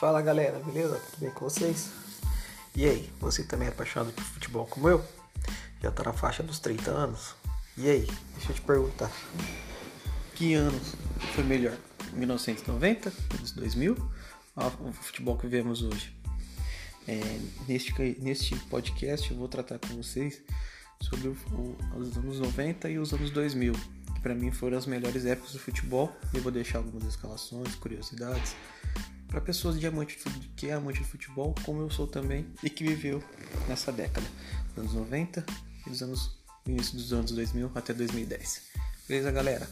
Fala galera, beleza? Tudo bem com vocês? E aí, você também é apaixonado por futebol como eu? Já tá na faixa dos 30 anos? E aí, deixa eu te perguntar. Que anos foi melhor? 1990, 2000 ou o futebol que vemos hoje? É, neste, neste podcast eu vou tratar com vocês sobre o, o, os anos 90 e os anos 2000, que para mim foram as melhores épocas do futebol. Eu vou deixar algumas escalações, curiosidades para pessoas de amante de, que é amante de futebol, como eu sou também e que viveu nessa década, dos anos 90 e dos anos início dos anos 2000 até 2010. Beleza, galera?